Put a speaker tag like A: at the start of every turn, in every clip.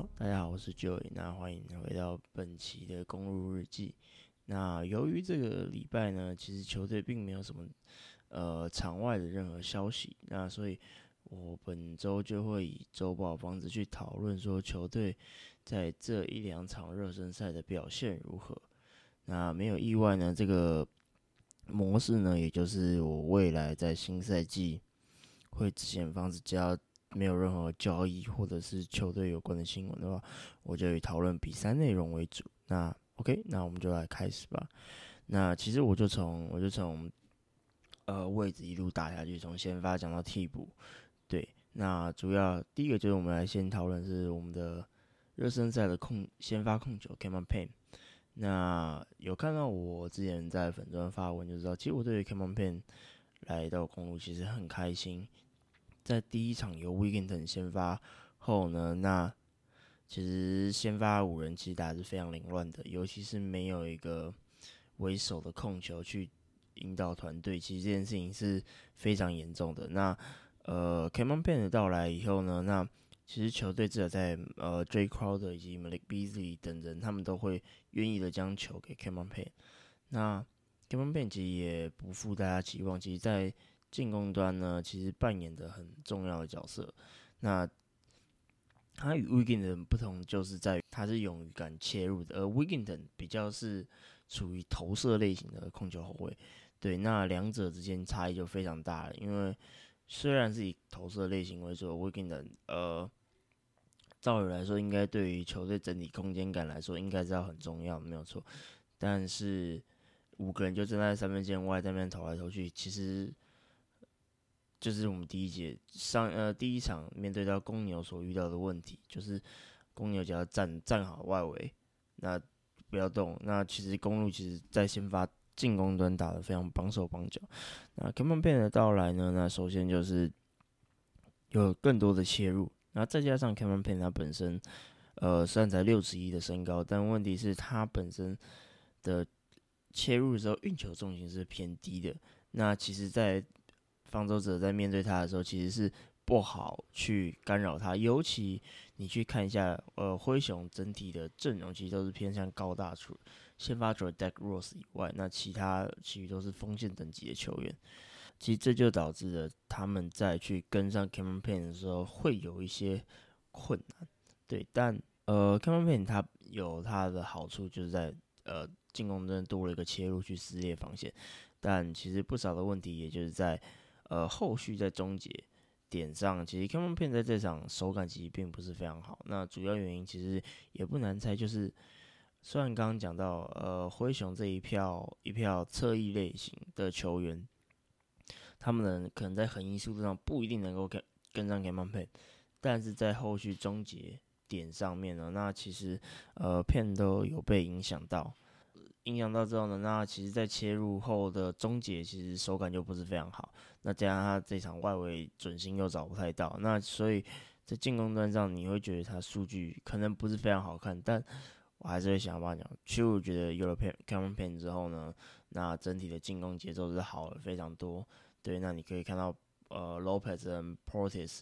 A: 大家好，我是 Joy，那欢迎回到本期的公路日记。那由于这个礼拜呢，其实球队并没有什么呃场外的任何消息，那所以我本周就会以周报方式去讨论说球队在这一两场热身赛的表现如何。那没有意外呢，这个模式呢，也就是我未来在新赛季会之前方式加。没有任何交易或者是球队有关的新闻的话，我就以讨论比赛内容为主。那 OK，那我们就来开始吧。那其实我就从我就从呃位置一路打下去，从先发讲到替补。对，那主要第一个就是我们来先讨论是我们的热身赛的控先发控球 Cameron p a n。那有看到我之前在粉专发文就知道，其实我对 Cameron Payne 来到公路其实很开心。在第一场由 Wigginton 先发后呢，那其实先发五人其实打是非常凌乱的，尤其是没有一个为首的控球去引导团队，其实这件事情是非常严重的。那呃 c a m o n p a n 的到来以后呢，那其实球队至少在呃 J Crowder 以及 Malik Beasley 等人，他们都会愿意的将球给 c a m o n p a n。那 c a m o n p a n 其实也不负大家期望，其实在进攻端呢，其实扮演的很重要的角色。那他与 Wigginton 不同，就是在于他是勇于敢切入的，而 Wigginton 比较是属于投射类型的控球后卫。对，那两者之间差异就非常大了。因为虽然是以投射类型为主，Wigginton 呃，照理来说，应该对于球队整体空间感来说，应该是要很重要，没有错。但是五个人就站在三分线外，在那边投来投去，其实。就是我们第一节上呃第一场面对到公牛所遇到的问题，就是公牛只要站站好外围，那不要动。那其实公路其实在先发进攻端打得非常绑手绑脚。那 Cameron Payne 的到来呢，那首先就是有更多的切入，那再加上 Cameron Payne 他本身呃虽然才六尺一的身高，但问题是他本身的切入的时候运球重心是偏低的。那其实，在方舟者在面对他的时候，其实是不好去干扰他。尤其你去看一下，呃，灰熊整体的阵容其实都是偏向高大处，先发除了 Deck Rose 以外，那其他其余都是锋线等级的球员。其实这就导致了他们在去跟上 Campan 的时候会有一些困难。对，但呃，Campan 他有他的好处，就是在呃进攻端多了一个切入去撕裂防线，但其实不少的问题也就是在。呃，后续在终结点上，其实 Cameron Payne 在这场手感其实并不是非常好。那主要原因其实也不难猜，就是虽然刚刚讲到，呃，灰熊这一票一票侧翼类型的球员，他们呢可能在横移速度上不一定能够跟跟上 Cameron Payne，但是在后续终结点上面呢，那其实呃片都有被影响到。影响到之后呢，那其实，在切入后的终结，其实手感就不是非常好。那加上他这场外围准心又找不太到，那所以在进攻端上，你会觉得他数据可能不是非常好看。但我还是会想办法讲，其实我觉得有了 Cameron Payne 之后呢，那整体的进攻节奏是好了非常多。对，那你可以看到，呃，Lopez 和 Portis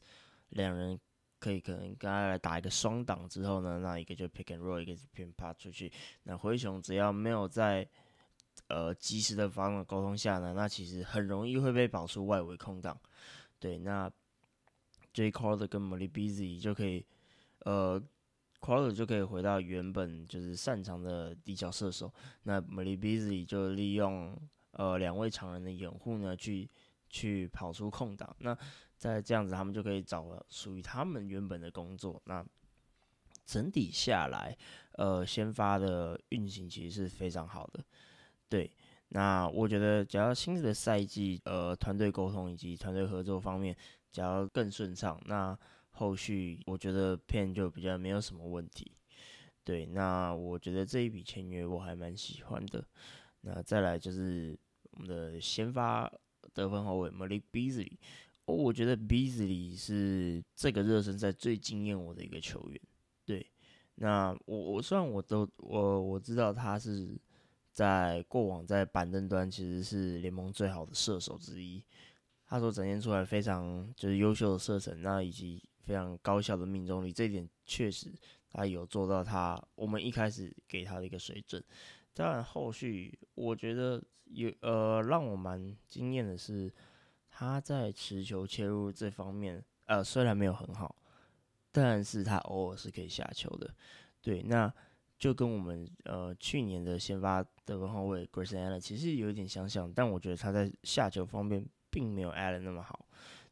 A: 两人。可以可能跟他来打一个双挡之后呢，那一个就 pick and roll，一个是 pin pass 出去。那灰熊只要没有在呃及时的防守沟通下呢，那其实很容易会被保出外围空档。对，那 J Crowder 跟 m o l y Busy 就可以呃 Crowder 就可以回到原本就是擅长的底角射手。那 m o l y Busy 就利用呃两位常人的掩护呢，去去跑出空档。那在这样子，他们就可以找了属于他们原本的工作。那整体下来，呃，先发的运行其实是非常好的。对，那我觉得，只要新的赛季，呃，团队沟通以及团队合作方面，只要更顺畅，那后续我觉得片就比较没有什么问题。对，那我觉得这一笔签约我还蛮喜欢的。那再来就是我们的先发得分后卫 Malik Beasley。我觉得 Beasley 是这个热身赛最惊艳我的一个球员。对，那我我虽然我都我我知道他是在过往在板凳端其实是联盟最好的射手之一，他所展现出来非常就是优秀的射程，那以及非常高效的命中率，这一点确实他有做到他我们一开始给他的一个水准。当然，后续我觉得有呃让我蛮惊艳的是，他在持球切入这方面，呃虽然没有很好，但是他偶尔是可以下球的。对，那就跟我们呃去年的先发得分后卫 Grayson Allen 其实有一点相像，但我觉得他在下球方面并没有 Allen 那么好。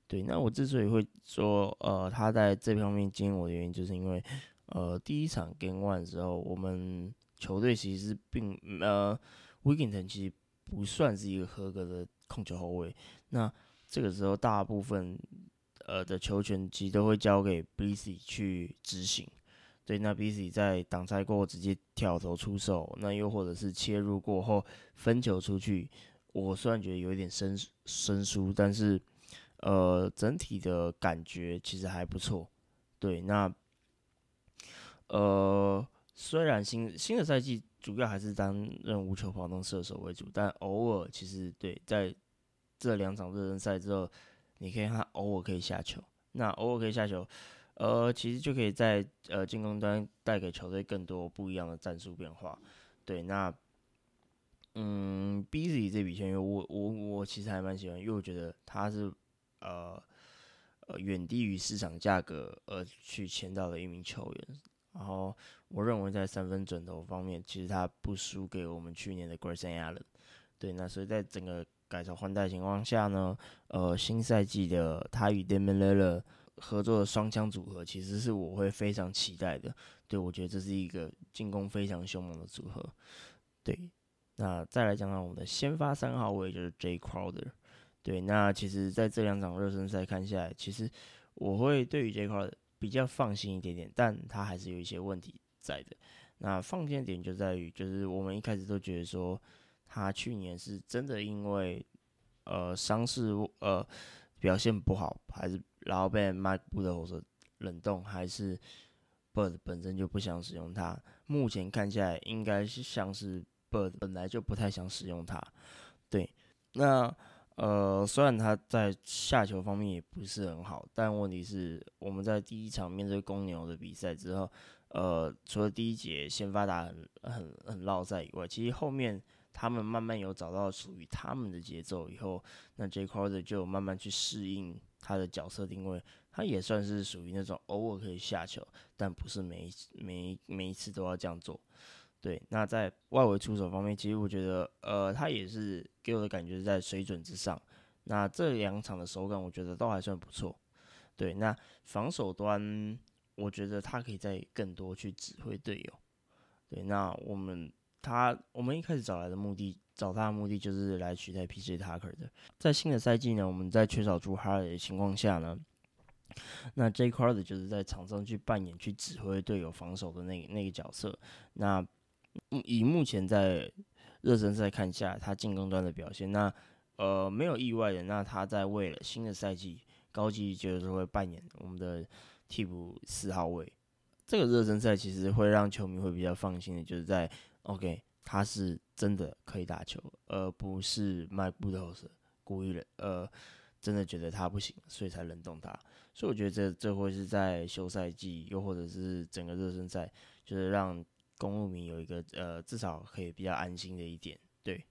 A: 对，那我之所以会说呃他在这方面惊艳我的原因，就是因为呃第一场 Game One 之后，我们球队其实并呃 w i g g i n t o n 其实不算是一个合格的控球后卫。那这个时候大部分呃的球权其实都会交给 b c y 去执行。对，那 b c y 在挡拆过后直接挑头出手，那又或者是切入过后分球出去，我虽然觉得有一点生生疏，但是。呃，整体的感觉其实还不错。对，那呃，虽然新新的赛季主要还是担任无球跑动射手为主，但偶尔其实对在这两场热身赛之后，你可以看偶尔可以下球。那偶尔可以下球，呃，其实就可以在呃进攻端带给球队更多不一样的战术变化。对，那嗯，Busy 这笔签约，我我我其实还蛮喜欢，因为我觉得他是。呃呃，远低于市场价格而去签到的一名球员，然后我认为在三分准头方面，其实他不输给我们去年的 Grayson Allen。对，那所以在整个改朝换代情况下呢，呃，新赛季的他与 Damian l i l l a 合作的双枪组合，其实是我会非常期待的。对我觉得这是一个进攻非常凶猛的组合。对，那再来讲讲我们的先发三号位就是 J Crowder。对，那其实在这两场热身赛看下来，其实我会对于这块比较放心一点点，但他还是有一些问题在的。那放心点就在于，就是我们一开始都觉得说，他去年是真的因为呃伤势呃表现不好，还是然后被 Mike b o o d 冷冻，还是 Bird 本身就不想使用它。目前看起来应该是像是 Bird 本来就不太想使用它。对，那。呃，虽然他在下球方面也不是很好，但问题是我们在第一场面对公牛的比赛之后，呃，除了第一节先发打很很很绕赛以外，其实后面他们慢慢有找到属于他们的节奏以后，那 J Crowder 就慢慢去适应他的角色定位，他也算是属于那种偶尔可以下球，但不是每一每每一次都要这样做。对，那在外围出手方面，其实我觉得，呃，他也是给我的感觉是在水准之上。那这两场的手感，我觉得都还算不错。对，那防守端，我觉得他可以再更多去指挥队友。对，那我们他我们一开始找来的目的，找他的目的就是来取代 P.J. Tucker 的。在新的赛季呢，我们在缺少朱哈尔的情况下呢，那 J. Crowder 就是在场上去扮演去指挥队友防守的那那个角色。那以目前在热身赛看下他进攻端的表现，那呃没有意外的，那他在为了新的赛季高级就是会扮演我们的替补四号位。这个热身赛其实会让球迷会比较放心的，就是在 OK 他是真的可以打球，而不是卖布头是故意的，呃真的觉得他不行，所以才冷冻他。所以我觉得这这会是在休赛季，又或者是整个热身赛，就是让。公路迷有一个呃，至少可以比较安心的一点，对。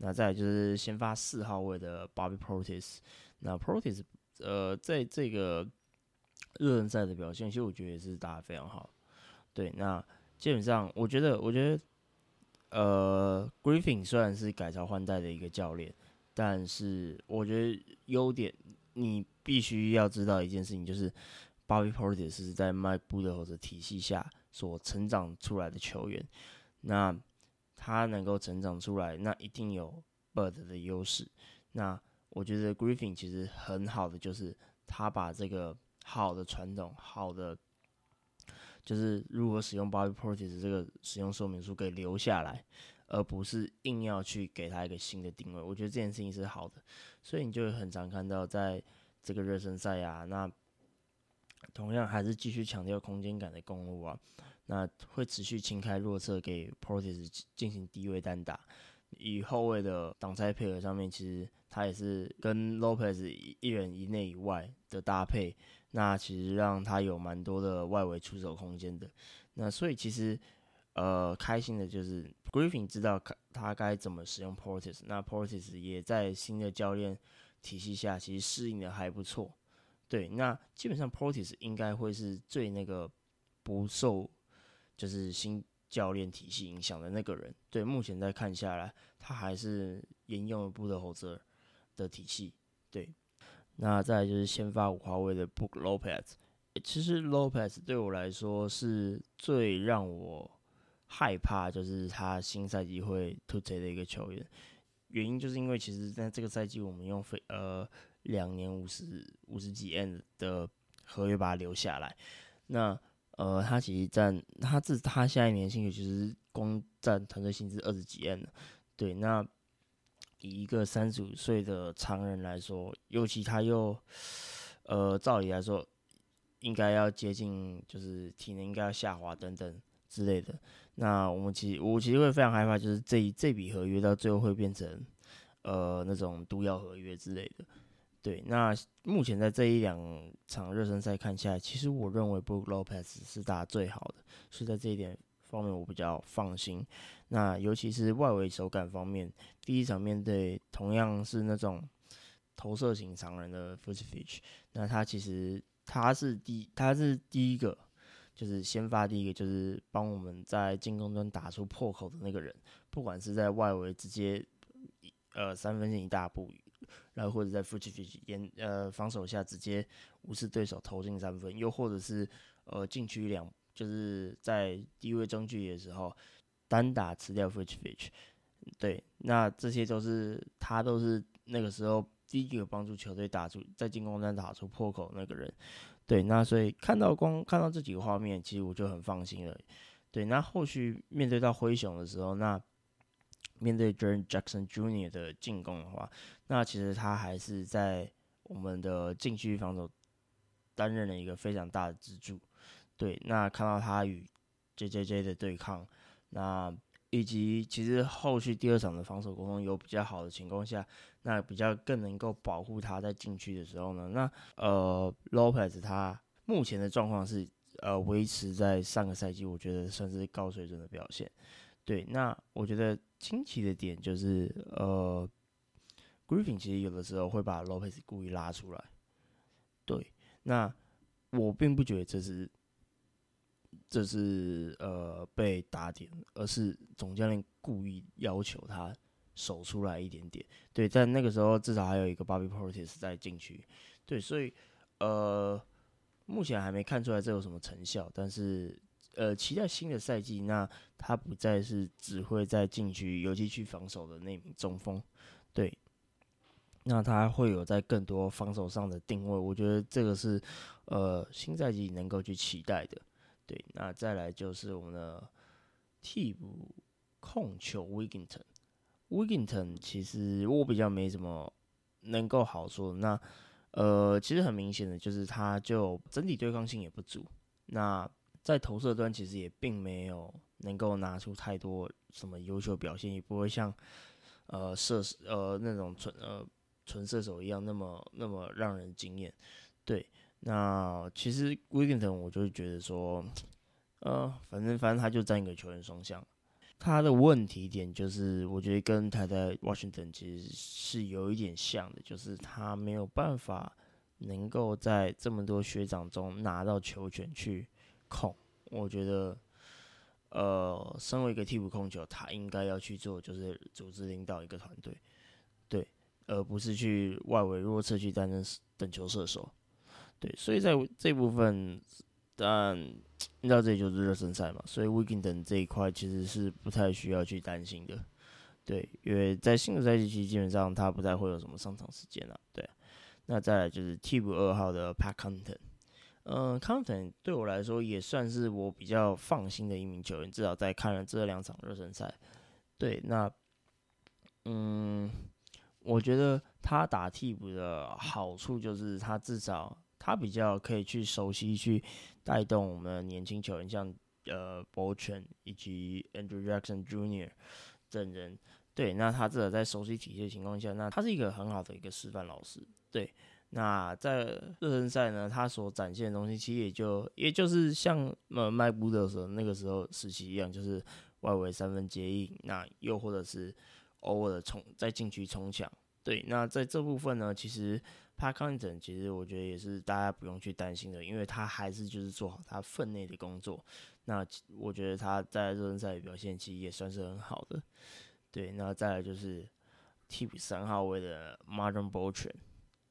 A: 那再就是先发四号位的 Bobby Protis，那 Protis 呃，在这个热身赛的表现，其实我觉得也是打得非常好。对，那基本上我觉得，我觉得呃，Griffin 虽然是改朝换代的一个教练，但是我觉得优点，你必须要知道一件事情，就是 Bobby Protis 是在 Mike b o o d 的体系下。所成长出来的球员，那他能够成长出来，那一定有 Bird 的优势。那我觉得 Griffin 其实很好的，就是他把这个好的传统、好的就是如何使用 Bobby Portis 这个使用说明书给留下来，而不是硬要去给他一个新的定位。我觉得这件事情是好的，所以你就很常看到在这个热身赛啊，那。同样还是继续强调空间感的公路啊，那会持续清开弱侧给 Portis 进行低位单打。以后卫的挡拆配合上面，其实他也是跟 Lopez 一人一内以外的搭配，那其实让他有蛮多的外围出手空间的。那所以其实呃开心的就是 Griffin 知道他该怎么使用 Portis，那 Portis 也在新的教练体系下，其实适应的还不错。对，那基本上 Portis 应该会是最那个不受就是新教练体系影响的那个人。对，目前在看下来，他还是沿用了布德侯泽的体系。对，那再就是先发五号位的 Book Lopez。其实 Lopez 对我来说是最让我害怕，就是他新赛季会突锤的一个球员。原因就是因为其实在这个赛季我们用非呃。两年五十五十几 N 的合约把他留下来，那呃，他其实占他自他现在年薪也其实光占团队薪资二十几 N 对，那以一个三十五岁的常人来说，尤其他又呃，照理来说应该要接近，就是体能应该要下滑等等之类的。那我们其实我其实会非常害怕，就是这这笔合约到最后会变成呃那种毒药合约之类的。对，那目前在这一两场热身赛看下来，其实我认为 Brook Lopez 是打最好的，是在这一点方面我比较放心。那尤其是外围手感方面，第一场面对同样是那种投射型常人的 f u t f i s h 那他其实他是第他是第一个，就是先发第一个，就是帮我们在进攻端打出破口的那个人，不管是在外围直接呃三分线一大步。然后或者在 f u t i f 严呃防守下直接无视对手投进三分，又或者是呃禁区两就是在低位中距离的时候单打吃掉 f u t i f 对，那这些都是他都是那个时候第一个帮助球队打出在进攻端打出破口那个人，对，那所以看到光看到这几个画面，其实我就很放心了，对，那后续面对到灰熊的时候，那。面对 Jaren Jackson Jr. 的进攻的话，那其实他还是在我们的禁区防守担任了一个非常大的支柱。对，那看到他与 JJJ 的对抗，那以及其实后续第二场的防守沟通有比较好的情况下，那比较更能够保护他在禁区的时候呢，那呃 Lopez 他目前的状况是呃维持在上个赛季，我觉得算是高水准的表现。对，那我觉得惊奇的点就是，呃，Griffin 其实有的时候会把 Lopez 故意拉出来。对，那我并不觉得这是这是呃被打点，而是总教练故意要求他守出来一点点。对，在那个时候至少还有一个 Bobby Portis 在禁区。对，所以呃，目前还没看出来这有什么成效，但是。呃，期待新的赛季，那他不再是只会在禁区、尤其去防守的那名中锋，对，那他会有在更多防守上的定位，我觉得这个是呃新赛季能够去期待的，对，那再来就是我们的替补控球 Wigginton，Wigginton 其实我比较没什么能够好说，那呃其实很明显的就是他就整体对抗性也不足，那。在投射端其实也并没有能够拿出太多什么优秀表现，也不会像呃射呃那种纯呃纯射手一样那么那么让人惊艳。对，那其实 w i g g i n t o n 我就觉得说，呃，反正反正他就占一个球员双向。他的问题点就是，我觉得跟他在 Washington 其实是有一点像的，就是他没有办法能够在这么多学长中拿到球权去。控，我觉得，呃，身为一个替补控球，他应该要去做，就是组织领导一个团队，对，而不是去外围弱侧去担任等球射手，对，所以在这部分，但你知道这里就是热身赛嘛，所以 w i g i n 等这一块其实是不太需要去担心的，对，因为在新的赛季期基本上他不太会有什么上场时间了，对，那再来就是替补二号的 Pat Content。嗯，康腾对我来说也算是我比较放心的一名球员，至少在看了这两场热身赛。对，那嗯，我觉得他打替补的好处就是他至少他比较可以去熟悉去带动我们年轻球员，像呃 b o c h e n 以及 Andrew Jackson Jr. 等人。对，那他至少在熟悉体系的情况下，那他是一个很好的一个示范老师。对，那在热身赛呢，他所展现的东西，其实也就也就是像呃迈布的时候那个时候时期一样，就是外围三分接应，那又或者是偶尔的冲再进去冲抢。对，那在这部分呢，其实。帕康顿其实我觉得也是大家不用去担心的，因为他还是就是做好他分内的工作。那我觉得他在热身赛的表现其实也算是很好的。对，那再来就是替补三号位的 Martin b o t r a n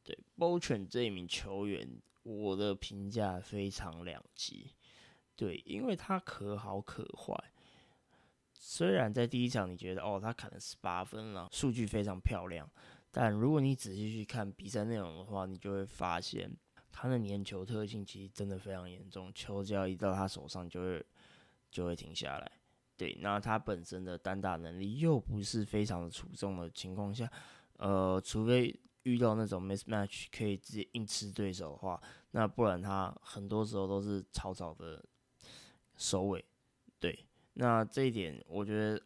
A: 对 b o t r a n 这一名球员，我的评价非常两极。对，因为他可好可坏。虽然在第一场你觉得哦他砍了十八分了，数据非常漂亮。但如果你仔细去看比赛内容的话，你就会发现他的粘球特性其实真的非常严重，球只要一到他手上就会就会停下来。对，那他本身的单打能力又不是非常的出众的情况下，呃，除非遇到那种 mismatch 可以直接硬吃对手的话，那不然他很多时候都是草草的收尾。那这一点我觉得。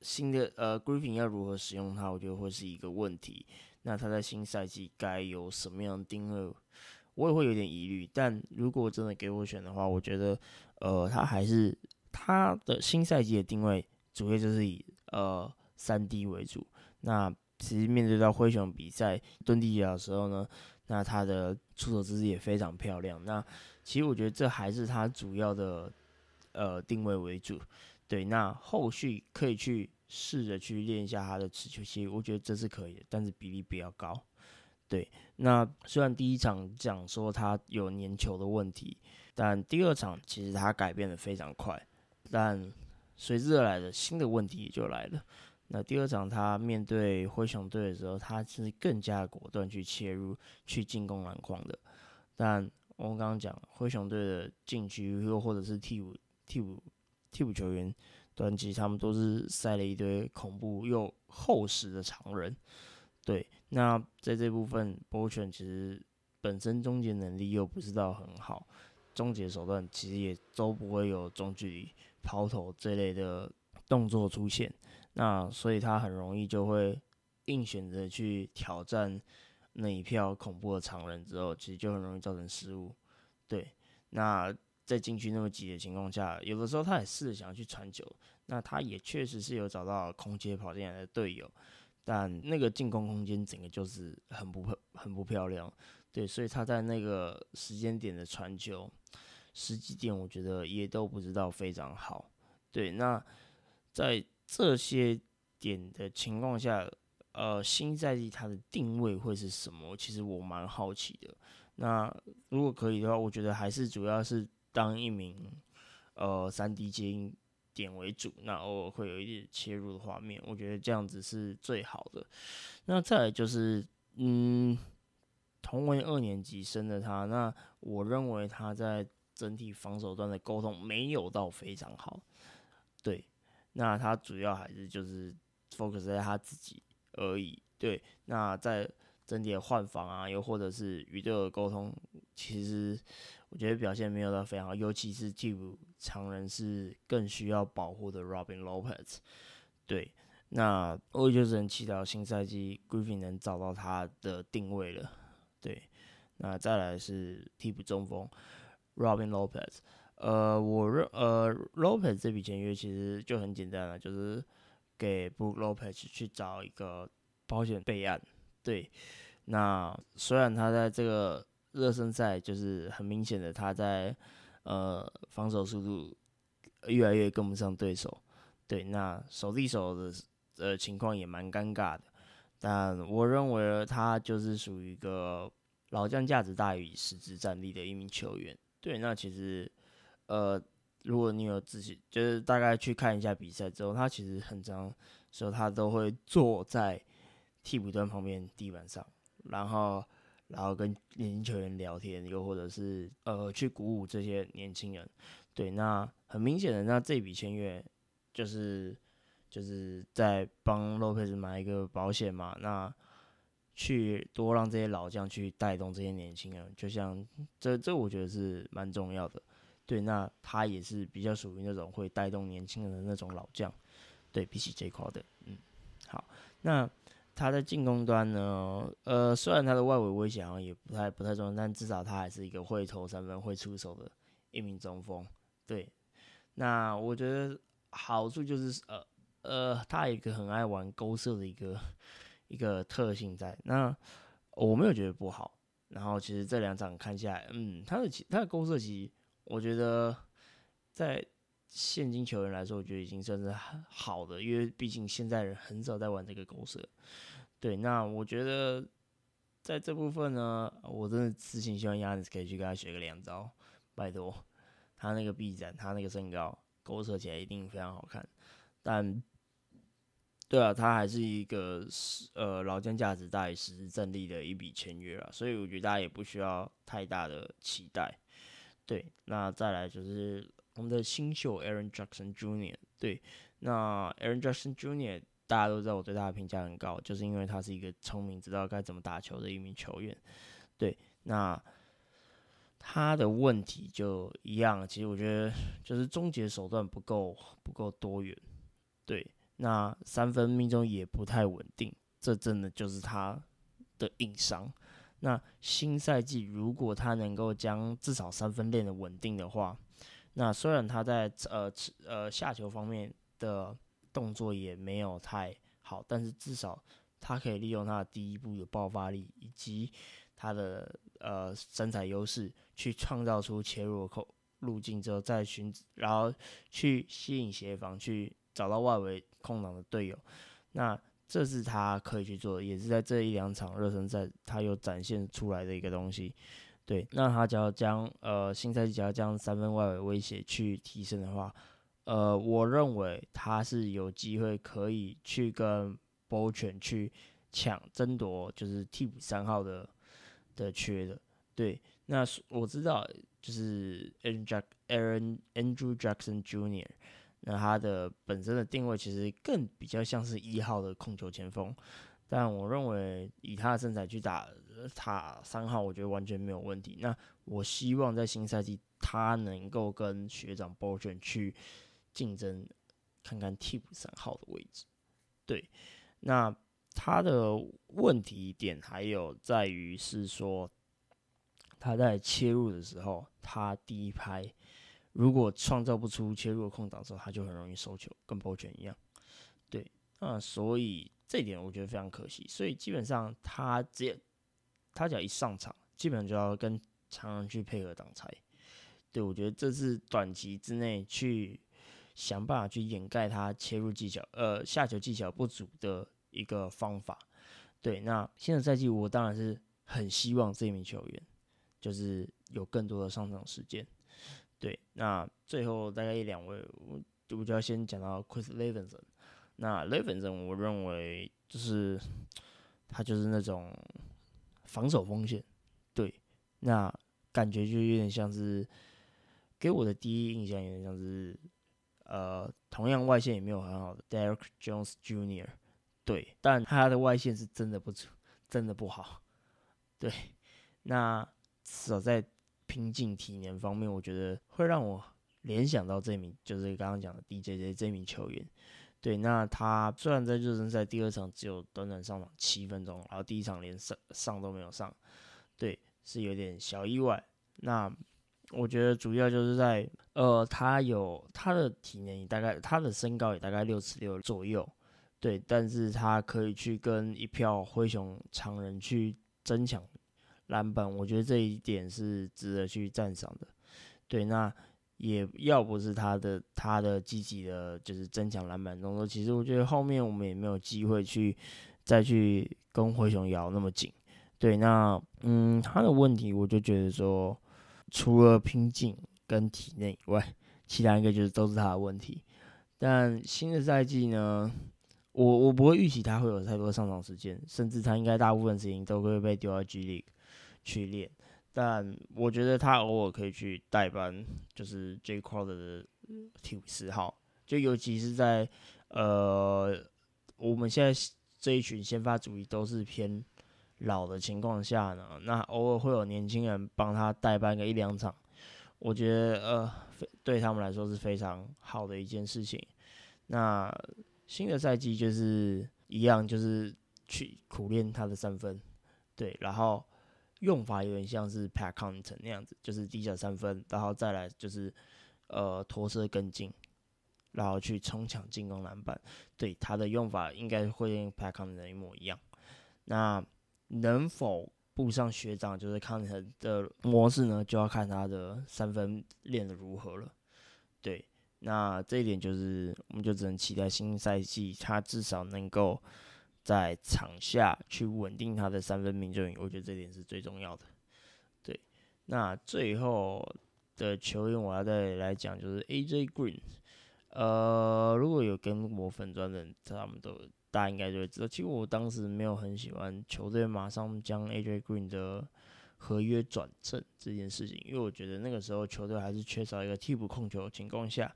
A: 新的呃，Griffin 要如何使用它，我觉得会是一个问题。那他在新赛季该有什么样的定位，我也会有点疑虑。但如果真的给我选的话，我觉得呃，他还是他的新赛季的定位主要就是以呃三 D 为主。那其实面对到灰熊比赛蹲地脚的时候呢，那他的出手姿势也非常漂亮。那其实我觉得这还是他主要的呃定位为主。对，那后续可以去试着去练一下他的持球其实，我觉得这是可以的，但是比例比较高。对，那虽然第一场讲说他有粘球的问题，但第二场其实他改变的非常快，但随之而来的新的问题也就来了。那第二场他面对灰熊队的时候，他是更加果断去切入去进攻篮筐的。但我们刚刚讲灰熊队的禁区又或者是替补替补。替补球员端机，他们都是塞了一堆恐怖又厚实的常人。对，那在这部分，波权其实本身终结能力又不是到很好，终结手段其实也都不会有中距离抛投这类的动作出现。那所以他很容易就会硬选择去挑战那一票恐怖的常人，之后其实就很容易造成失误。对，那。在禁区那么挤的情况下，有的时候他也试着想要去传球，那他也确实是有找到空接跑进来的队友，但那个进攻空间整个就是很不很不漂亮，对，所以他在那个时间点的传球时机点，我觉得也都不知道非常好，对，那在这些点的情况下，呃，新赛季他的定位会是什么？其实我蛮好奇的。那如果可以的话，我觉得还是主要是。当一名呃三 D 接应点为主，那偶尔会有一点切入的画面，我觉得这样子是最好的。那再来就是，嗯，同为二年级生的他，那我认为他在整体防守端的沟通没有到非常好。对，那他主要还是就是 focus 在他自己而已。对，那在整体的换防啊，又或者是与队友沟通，其实。我觉得表现没有到非常好，尤其是替补常人是更需要保护的 Robin Lopez。对，那我就是很期待新赛季 Griffin 能找到他的定位了。对，那再来是替补中锋 Robin Lopez。呃，我认呃 Lopez 这笔签约其实就很简单了，就是给 Book Lopez 去找一个保险备案。对，那虽然他在这个热身赛就是很明显的，他在呃防守速度越来越跟不上对手，对，那手递手的呃情况也蛮尴尬的。但我认为他就是属于一个老将价值大于实质战力的一名球员。对，那其实呃如果你有自己就是大概去看一下比赛之后，他其实很长时候他都会坐在替补端旁边地板上，然后。然后跟年轻球员聊天，又或者是呃去鼓舞这些年轻人，对，那很明显的，那这笔签约就是就是在帮洛佩斯买一个保险嘛，那去多让这些老将去带动这些年轻人，就像这这我觉得是蛮重要的，对，那他也是比较属于那种会带动年轻人的那种老将，对比起这块的，嗯。好，那他在进攻端呢，呃，虽然他的外围威胁好像也不太不太重要，但至少他还是一个会投三分、会出手的一名中锋。对，那我觉得好处就是呃呃，他有一个很爱玩勾射的一个一个特性在。那我没有觉得不好。然后其实这两场看下来，嗯，他的他的勾射其实我觉得在现今球员来说，我觉得已经算是好的，因为毕竟现在人很少在玩这个勾射。对，那我觉得在这部分呢，我真的私心希望亚尼斯可以去跟他学个两招，拜托，他那个臂展，他那个身高，勾射起来一定非常好看。但对啊，他还是一个呃老将价值大于实质战力的一笔签约啊，所以我觉得大家也不需要太大的期待。对，那再来就是我们的新秀 Aaron Jackson Jr. 对，那 Aaron Jackson Jr. 大家都知道我对他的评价很高，就是因为他是一个聪明、知道该怎么打球的一名球员。对，那他的问题就一样，其实我觉得就是终结手段不够不够多元。对。那三分命中也不太稳定，这真的就是他的硬伤。那新赛季如果他能够将至少三分练的稳定的话，那虽然他在呃呃下球方面的动作也没有太好，但是至少他可以利用他的第一步有爆发力以及他的呃身材优势，去创造出切入口路径之后再寻，然后去吸引协防去。找到外围空档的队友，那这是他可以去做的，也是在这一两场热身赛他有展现出来的一个东西。对，那他只要将呃新赛季只要将三分外围威胁去提升的话，呃，我认为他是有机会可以去跟波犬去抢争夺，就是替补三号的的缺的。对，那我知道就是 Aaron Jack Aaron Andrew Jackson Jr. 那他的本身的定位其实更比较像是一号的控球前锋，但我认为以他的身材去打他三号，我觉得完全没有问题。那我希望在新赛季他能够跟学长 b o 去竞争，看看替补三号的位置。对，那他的问题点还有在于是说他在切入的时候，他第一拍。如果创造不出切入的空档的时候，他就很容易收球，跟波权一样。对，那所以这点我觉得非常可惜。所以基本上他只他只要一上场，基本上就要跟常人去配合挡拆。对我觉得这是短期之内去想办法去掩盖他切入技巧、呃下球技巧不足的一个方法。对，那新的赛季我当然是很希望这名球员就是有更多的上场时间。对，那最后大概一两位，我我就要先讲到 Chris Levinson。那 Levinson，我认为就是他就是那种防守锋线，对，那感觉就有点像是给我的第一印象有点像是呃，同样外线也没有很好的 Derek Jones Jr. 对，但他的外线是真的不，真的不好。对，那至少在拼劲体能方面，我觉得会让我联想到这名，就是刚刚讲的 DJJ 这名球员。对，那他虽然在热身赛第二场只有短短上场七分钟，然后第一场连上上都没有上，对，是有点小意外。那我觉得主要就是在，呃，他有他的体能大概，他的身高也大概六尺六左右，对，但是他可以去跟一票灰熊常人去争抢。篮板，我觉得这一点是值得去赞赏的。对，那也要不是他的他的积极的，就是增强篮板动作，其实我觉得后面我们也没有机会去再去跟灰熊咬那么紧。对，那嗯，他的问题我就觉得说，除了拼劲跟体内以外，其他一个就是都是他的问题。但新的赛季呢，我我不会预期他会有太多上场时间，甚至他应该大部分时间都会被丢到 G League。去练，但我觉得他偶尔可以去代班，就是 J Crowder 的体五十号，就尤其是在呃我们现在这一群先发主义都是偏老的情况下呢，那偶尔会有年轻人帮他代班个一两场，我觉得呃对他们来说是非常好的一件事情。那新的赛季就是一样就是去苦练他的三分，对，然后用法有点像是 Pat Connaughton 那样子，就是低脚三分，然后再来就是呃拖射跟进，然后去冲抢进攻篮板，对，他的用法应该会跟 Pat Connaughton 一模一样。那能否步上学长就是康腾的模式呢？就要看他的三分练得如何了。对，那这一点就是我们就只能期待新赛季他至少能够在场下去稳定他的三分命中率。我觉得这点是最重要的。对，那最后的球员我要再来讲就是 AJ Green。呃，如果有跟我粉砖的，他们都。大家应该就会知道，其实我当时没有很喜欢球队马上将 AJ Green 的合约转正这件事情，因为我觉得那个时候球队还是缺少一个替补控球的情况下，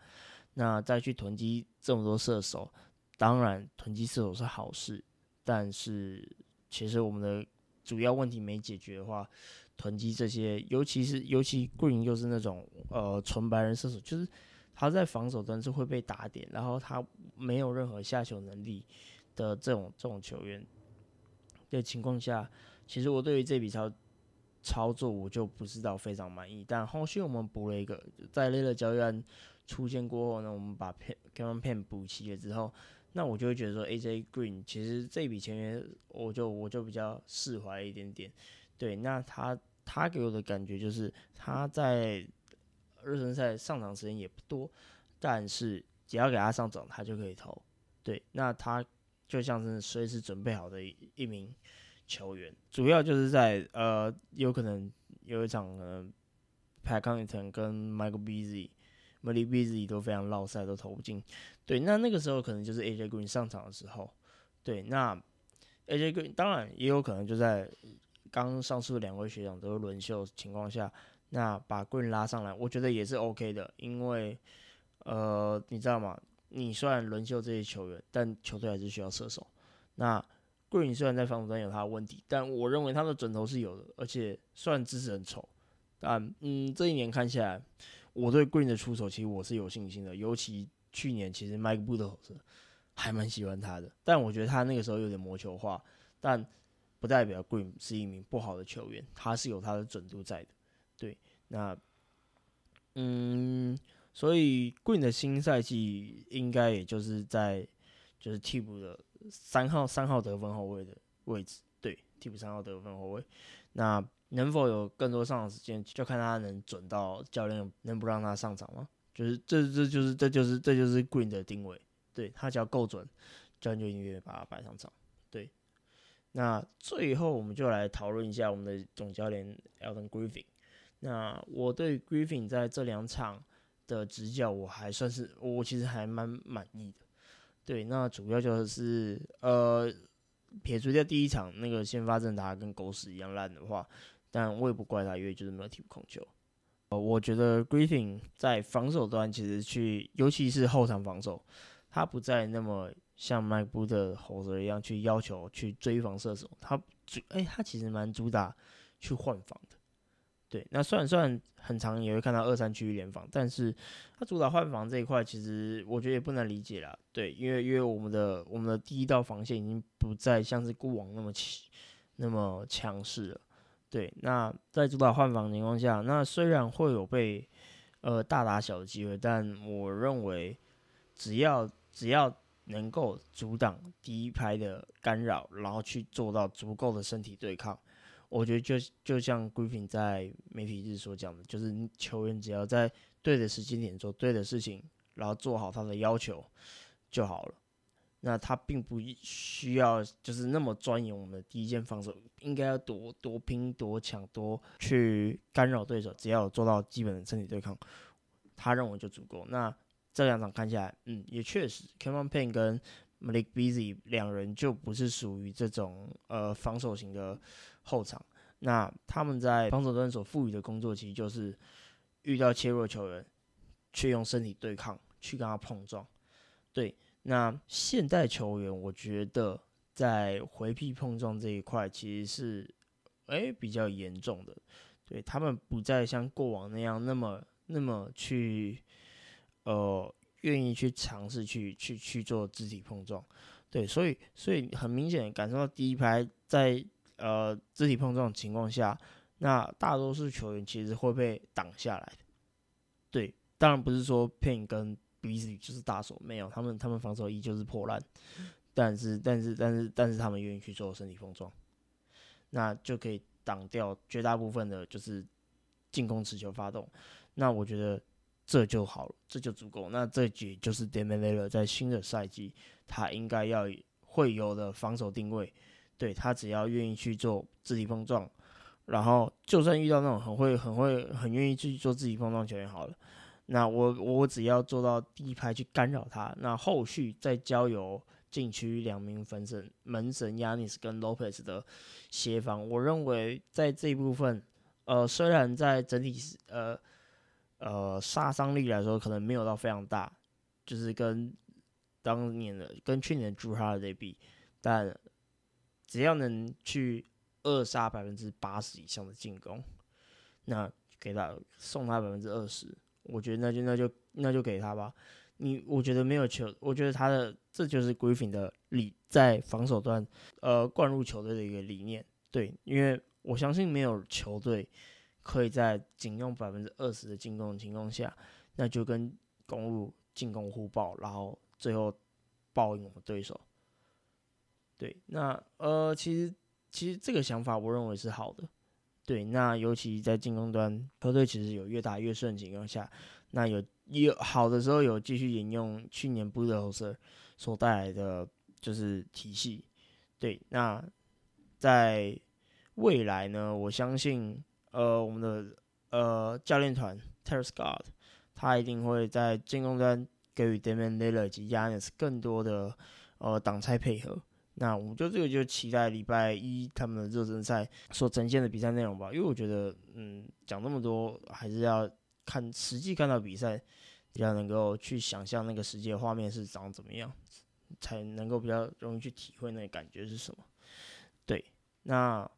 A: 那再去囤积这么多射手，当然囤积射手是好事，但是其实我们的主要问题没解决的话，囤积这些，尤其是尤其 Green 又是那种呃纯白人射手，就是他在防守端是会被打点，然后他没有任何下球能力。的这种这种球员的情况下，其实我对于这笔操操作我就不知道非常满意。但后续我们补了一个，在累了交易案出现过后呢，我们把片 k one 片补齐了之后，那我就会觉得说 AJ Green 其实这笔签约我就我就比较释怀一点点。对，那他他给我的感觉就是他在热身赛上场时间也不多，但是只要给他上场，他就可以投。对，那他。就像是随时准备好的一一名球员，主要就是在呃，有可能有一场呃，Pat Connaughton 跟 Michael Beasley、m a l i Beasley 都非常落赛，都投不进。对，那那个时候可能就是 AJ Green 上场的时候。对，那 AJ Green 当然也有可能就在刚上述两位学长都轮秀情况下，那把 Green 拉上来，我觉得也是 OK 的，因为呃，你知道吗？你虽然轮休这些球员，但球队还是需要射手。那 Green 虽然在防守端有他的问题，但我认为他的准头是有的，而且虽然姿势很丑，但嗯，这一年看下来，我对 Green 的出手其实我是有信心的。尤其去年其实 Mike b o o t 还蛮喜欢他的，但我觉得他那个时候有点魔球化，但不代表 Green 是一名不好的球员，他是有他的准度在的。对，那嗯。所以，Green 的新赛季应该也就是在就是替补的三号三号得分后卫的位置，对，替补三号得分后卫。那能否有更多上场时间，就看他能准到教练能不让他上场吗？就是这这就是这就是这就是 Green 的定位，对他只要够准，教练就一定愿把他摆上场。对，那最后我们就来讨论一下我们的总教练 Elton Griffin。那我对 Griffin 在这两场。的执教我还算是我其实还蛮满意的，对，那主要就是呃撇除掉第一场那个先发阵打跟狗屎一样烂的话，但我也不怪他，因为就是没有替补控球。呃，我觉得 Griffin 在防守端其实去，尤其是后场防守，他不再那么像麦布的猴子一样去要求去追防射手，他主哎他其实蛮主打去换防的。对，那虽然虽然很长也会看到二三区域联防，但是他主打换防这一块，其实我觉得也不难理解啦。对，因为因为我们的我们的第一道防线已经不再像是过往那么强那么强势了。对，那在主导换防情况下，那虽然会有被呃大打小的机会，但我认为只要只要能够阻挡第一排的干扰，然后去做到足够的身体对抗。我觉得就就像 Griffin 在媒体日所讲的，就是球员只要在对的时间点做对的事情，然后做好他的要求就好了。那他并不需要就是那么钻研我们的第一件防守，应该要多多拼多抢多去干扰对手，只要做到基本的身体对抗，他认为就足够。那这两场看下来，嗯，也确实，Kevin Payne 跟 Malik Beasley 两人就不是属于这种呃防守型的。后场，那他们在防守端所赋予的工作，其实就是遇到切弱球员，去用身体对抗，去跟他碰撞。对，那现代球员，我觉得在回避碰撞这一块，其实是哎比较严重的。对他们不再像过往那样那么那么去呃愿意去尝试去去去做肢体碰撞。对，所以所以很明显感受到第一排在呃肢体碰撞的情况下，那大多数球员其实会被挡下来。对，当然不是说 Pin 跟 Beasley 就是大手，没有，他们他们防守依旧是破烂，但是但是但是但是他们愿意去做身体碰撞，那就可以挡掉绝大部分的就是进攻持球发动。那我觉得这就好了，这就足够。那这也就是 Damian l i l l a r 在新的赛季。他应该要会有的防守定位，对他只要愿意去做肢体碰撞，然后就算遇到那种很会、很会、很愿意去做肢体碰撞球员好了，那我我只要做到第一排去干扰他，那后续再交由禁区两名分神门神 Yanis 跟 Lopez 的协防，我认为在这一部分，呃，虽然在整体呃呃杀伤力来说可能没有到非常大，就是跟当年的跟去年的朱哈德比，但只要能去扼杀百分之八十以上的进攻，那给他送他百分之二十，我觉得那就那就那就给他吧。你我觉得没有球，我觉得他的这就是 Griffin 的理在防守端呃灌入球队的一个理念。对，因为我相信没有球队可以在仅用百分之二十的进攻的情况下，那就跟公路进攻互爆，然后。最后报应我们对手，对，那呃，其实其实这个想法我认为是好的，对，那尤其在进攻端，球队其实有越打越顺的情况下，那有有好的时候有继续沿用去年布德侯斯所带来的就是体系，对，那在未来呢，我相信呃我们的呃教练团 Terry Scott 他一定会在进攻端。给予 Damian l i l l a r 及 Yanis 更多的呃挡拆配合，那我们就这个就期待礼拜一他们的热身赛所呈现的比赛内容吧。因为我觉得，嗯，讲那么多还是要看实际看到比赛，比较能够去想象那个实际的画面是长怎么样，才能够比较容易去体会那个感觉是什么。对，那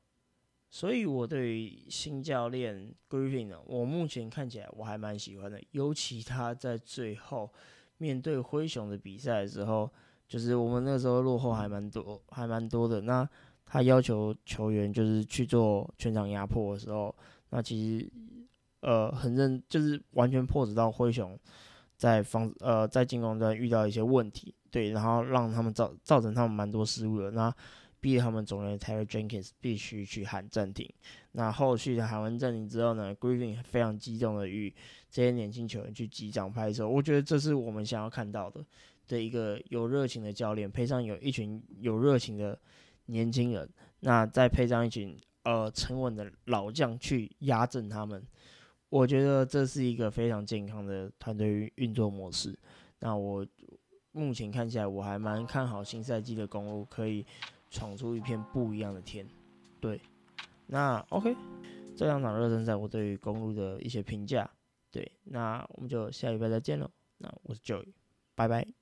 A: 所以我对于新教练 Griffin 呢，我目前看起来我还蛮喜欢的，尤其他在最后。面对灰熊的比赛的时候，就是我们那时候落后还蛮多，还蛮多的。那他要求球员就是去做全场压迫的时候，那其实呃很认，就是完全迫使到灰熊在防呃在进攻端遇到一些问题，对，然后让他们造造成他们蛮多失误的。那逼他们总监 Terry Jenkins 必须去喊暂停。那后续的喊完暂停之后呢，Griffin 非常激动的与这些年轻球员去击掌拍手。我觉得这是我们想要看到的的一个有热情的教练，配上有一群有热情的年轻人，那再配上一群呃沉稳的老将去压阵他们。我觉得这是一个非常健康的团队运作模式。那我目前看起来我还蛮看好新赛季的公路可以。闯出一片不一样的天，对，那 OK，这两场热身赛我对于公路的一些评价，对，那我们就下礼拜再见喽，那我是 Joy，拜拜。